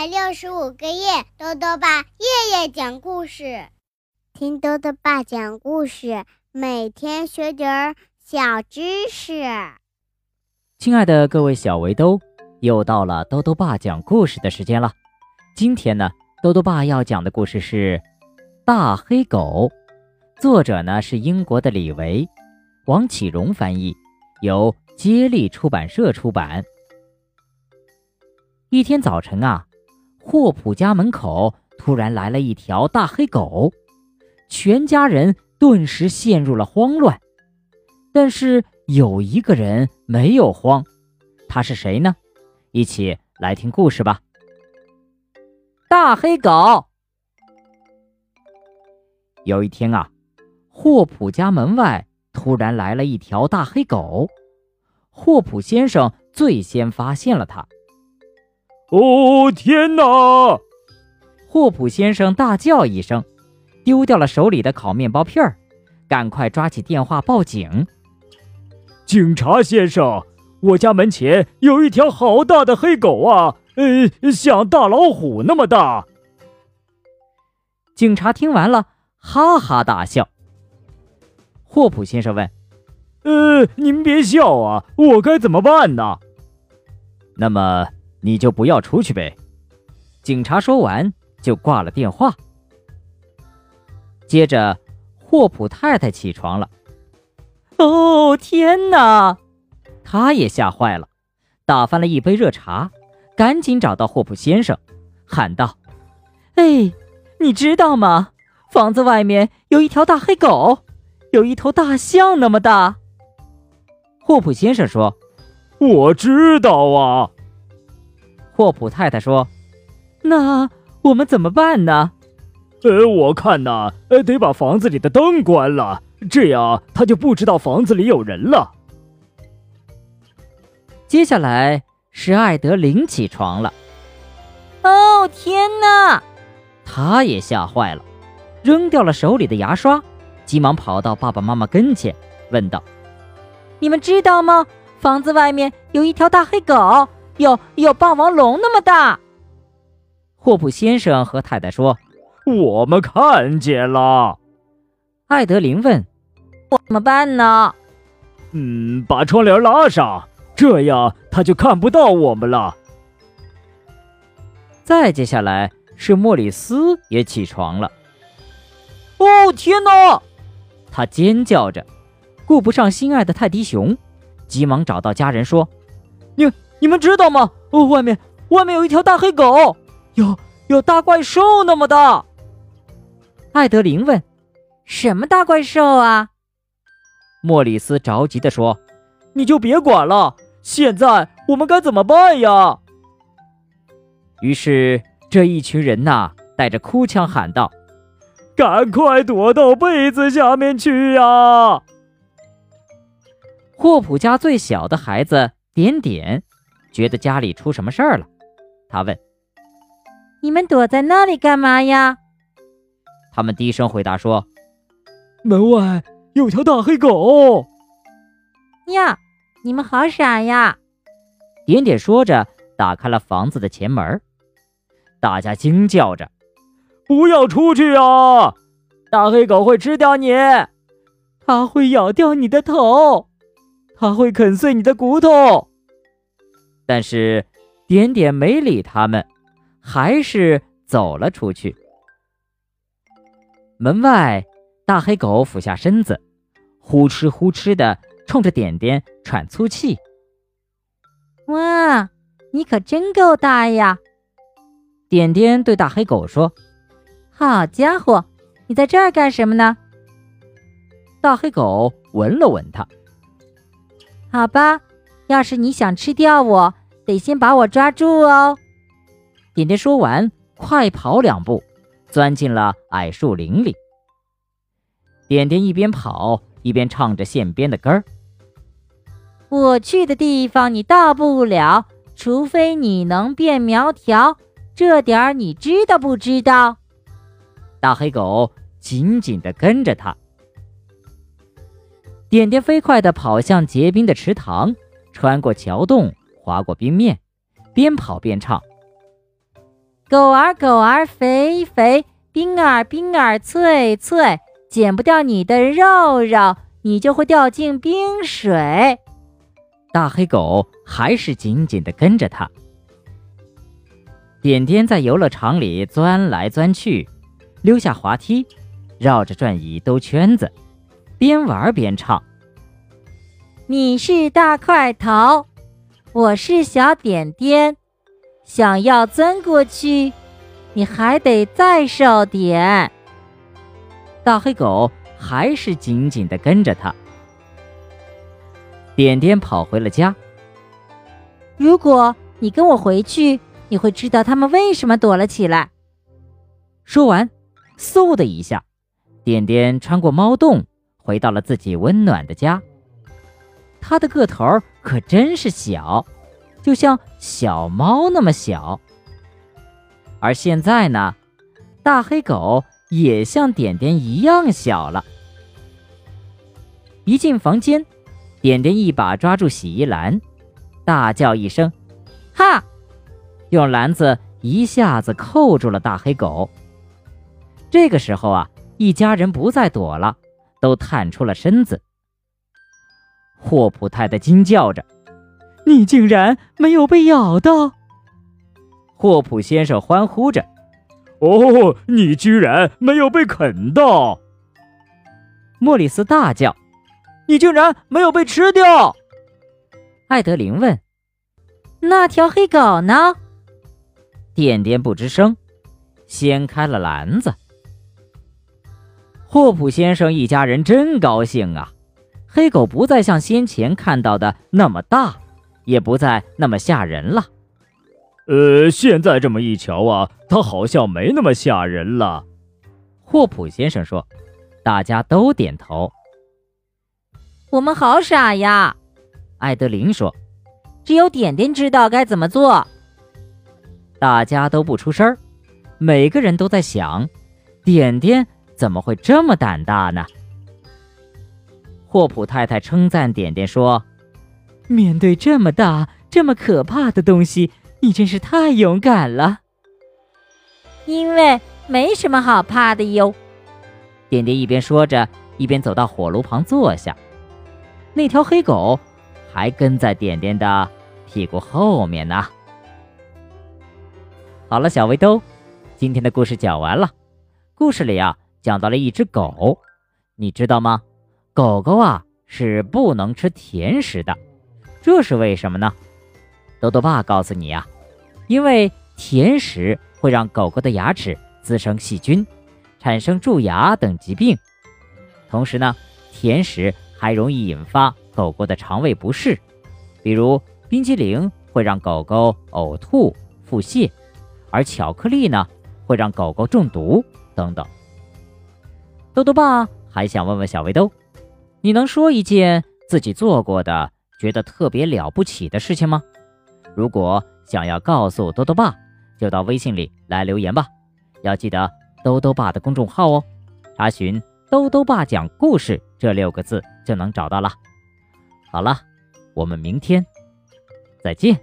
百六十五个夜，豆豆爸夜夜讲故事，听豆豆爸讲故事，每天学点儿小知识。亲爱的各位小围兜，又到了豆豆爸讲故事的时间了。今天呢，豆豆爸要讲的故事是《大黑狗》，作者呢是英国的李维，王启荣翻译，由接力出版社出版。一天早晨啊。霍普家门口突然来了一条大黑狗，全家人顿时陷入了慌乱。但是有一个人没有慌，他是谁呢？一起来听故事吧。大黑狗。有一天啊，霍普家门外突然来了一条大黑狗，霍普先生最先发现了它。哦天哪！霍普先生大叫一声，丢掉了手里的烤面包片儿，赶快抓起电话报警。警察先生，我家门前有一条好大的黑狗啊，呃，像大老虎那么大。警察听完了，哈哈大笑。霍普先生问：“呃，您别笑啊，我该怎么办呢？”那么。你就不要出去呗。警察说完就挂了电话。接着，霍普太太起床了。哦天哪！她也吓坏了，打翻了一杯热茶，赶紧找到霍普先生，喊道：“哎，你知道吗？房子外面有一条大黑狗，有一头大象那么大。”霍普先生说：“我知道啊。”霍普太太说：“那我们怎么办呢？”“呃，我看呐，呃，得把房子里的灯关了，这样他就不知道房子里有人了。”接下来是艾德琳起床了。哦天哪！他也吓坏了，扔掉了手里的牙刷，急忙跑到爸爸妈妈跟前，问道：“你们知道吗？房子外面有一条大黑狗。”有有霸王龙那么大，霍普先生和太太说：“我们看见了。”艾德琳问：“怎么办呢？”“嗯，把窗帘拉上，这样他就看不到我们了。”再接下来是莫里斯也起床了。“哦天哪！”他尖叫着，顾不上心爱的泰迪熊，急忙找到家人说：“你。”你们知道吗？哦，外面外面有一条大黑狗，有有大怪兽那么大。艾德琳问：“什么大怪兽啊？”莫里斯着急地说：“你就别管了，现在我们该怎么办呀？”于是这一群人呐，带着哭腔喊道：“赶快躲到被子下面去呀！”霍普家最小的孩子点点。觉得家里出什么事儿了，他问：“你们躲在那里干嘛呀？”他们低声回答说：“门外有条大黑狗。”呀，你们好傻呀！点点说着，打开了房子的前门。大家惊叫着：“不要出去啊！大黑狗会吃掉你，它会咬掉你的头，它会啃碎你的骨头。”但是，点点没理他们，还是走了出去。门外，大黑狗俯下身子，呼哧呼哧的冲着点点喘粗气。哇，你可真够大呀！点点对大黑狗说：“好家伙，你在这儿干什么呢？”大黑狗闻了闻它，好吧，要是你想吃掉我。得先把我抓住哦！点点说完，快跑两步，钻进了矮树林里。点点一边跑一边唱着线边的歌儿：“我去的地方你到不了，除非你能变苗条，这点儿你知道不知道？”大黑狗紧紧地跟着他。点点飞快地跑向结冰的池塘，穿过桥洞。划过冰面，边跑边唱：“狗儿狗儿肥肥，冰儿冰儿脆脆，剪不掉你的肉肉，你就会掉进冰水。大黑狗还是紧紧地跟着他。点点在游乐场里钻来钻去，溜下滑梯，绕着转椅兜圈子，边玩边唱：“你是大块头，我是小点点。”想要钻过去，你还得再瘦点。大黑狗还是紧紧的跟着他。点点跑回了家。如果你跟我回去，你会知道他们为什么躲了起来。说完，嗖的一下，点点穿过猫洞，回到了自己温暖的家。它的个头可真是小。就像小猫那么小，而现在呢，大黑狗也像点点一样小了。一进房间，点点一把抓住洗衣篮，大叫一声：“哈！”用篮子一下子扣住了大黑狗。这个时候啊，一家人不再躲了，都探出了身子。霍普太太惊叫着。你竟然没有被咬到！霍普先生欢呼着：“哦，你居然没有被啃到！”莫里斯大叫：“你竟然没有被吃掉！”艾德琳问：“那条黑狗呢？”点点不吱声，掀开了篮子。霍普先生一家人真高兴啊！黑狗不再像先前看到的那么大。也不再那么吓人了。呃，现在这么一瞧啊，它好像没那么吓人了。霍普先生说：“大家都点头。”我们好傻呀，艾德琳说：“只有点点知道该怎么做。”大家都不出声每个人都在想：点点怎么会这么胆大呢？霍普太太称赞点点说。面对这么大、这么可怕的东西，你真是太勇敢了。因为没什么好怕的哟。点点一边说着，一边走到火炉旁坐下。那条黑狗还跟在点点的屁股后面呢。好了，小围兜，今天的故事讲完了。故事里啊，讲到了一只狗，你知道吗？狗狗啊是不能吃甜食的。这是为什么呢？豆豆爸告诉你呀，因为甜食会让狗狗的牙齿滋生细菌，产生蛀牙等疾病。同时呢，甜食还容易引发狗狗的肠胃不适，比如冰淇淋会让狗狗呕吐、腹泻，而巧克力呢会让狗狗中毒等等。豆豆爸还想问问小围兜，你能说一件自己做过的？觉得特别了不起的事情吗？如果想要告诉兜兜爸，就到微信里来留言吧。要记得兜兜爸的公众号哦，查询“兜兜爸讲故事”这六个字就能找到了。好了，我们明天再见。